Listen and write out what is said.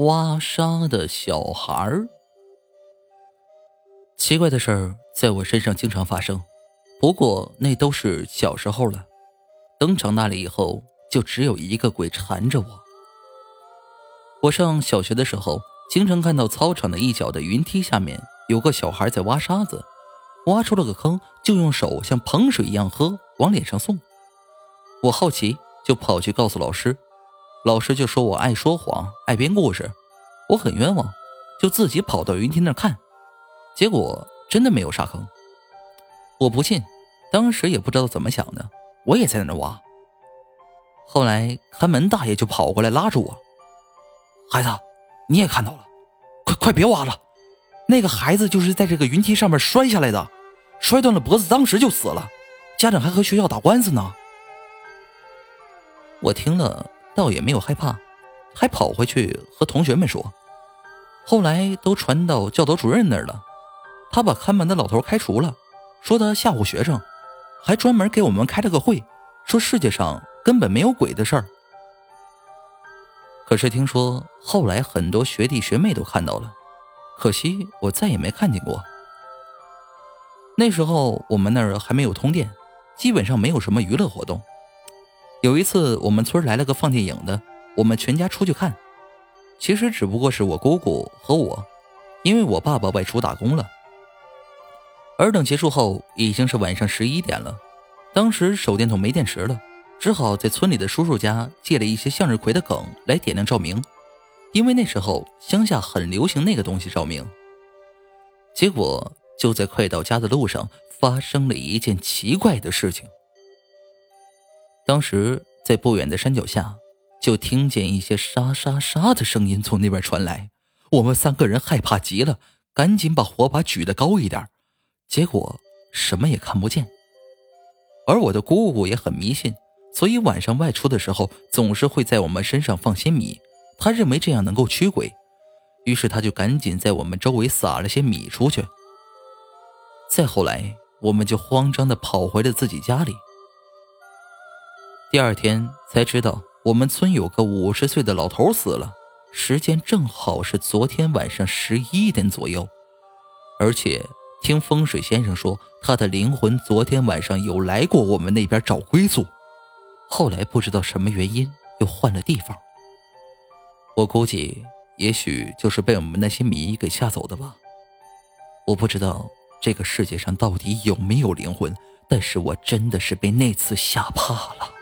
挖沙的小孩儿。奇怪的事儿在我身上经常发生，不过那都是小时候了。等长大了以后，就只有一个鬼缠着我。我上小学的时候，经常看到操场的一角的云梯下面有个小孩在挖沙子，挖出了个坑，就用手像捧水一样喝，往脸上送。我好奇，就跑去告诉老师。老师就说我爱说谎，爱编故事，我很冤枉，就自己跑到云梯那看，结果真的没有沙坑。我不信，当时也不知道怎么想的，我也在那挖。后来看门大爷就跑过来拉住我：“孩子，你也看到了，快快别挖了，那个孩子就是在这个云梯上面摔下来的，摔断了脖子，当时就死了，家长还和学校打官司呢。”我听了。倒也没有害怕，还跑回去和同学们说。后来都传到教导主任那儿了，他把看门的老头开除了，说他吓唬学生，还专门给我们开了个会，说世界上根本没有鬼的事儿。可是听说后来很多学弟学妹都看到了，可惜我再也没看见过。那时候我们那儿还没有通电，基本上没有什么娱乐活动。有一次，我们村来了个放电影的，我们全家出去看。其实只不过是我姑姑和我，因为我爸爸外出打工了。而等结束后，已经是晚上十一点了。当时手电筒没电池了，只好在村里的叔叔家借了一些向日葵的梗来点亮照明，因为那时候乡下很流行那个东西照明。结果就在快到家的路上，发生了一件奇怪的事情。当时在不远的山脚下，就听见一些沙沙沙的声音从那边传来。我们三个人害怕极了，赶紧把火把举得高一点，结果什么也看不见。而我的姑姑也很迷信，所以晚上外出的时候总是会在我们身上放些米，她认为这样能够驱鬼，于是她就赶紧在我们周围撒了些米出去。再后来，我们就慌张地跑回了自己家里。第二天才知道，我们村有个五十岁的老头死了，时间正好是昨天晚上十一点左右。而且听风水先生说，他的灵魂昨天晚上有来过我们那边找归宿，后来不知道什么原因又换了地方。我估计，也许就是被我们那些米给吓走的吧。我不知道这个世界上到底有没有灵魂，但是我真的是被那次吓怕了。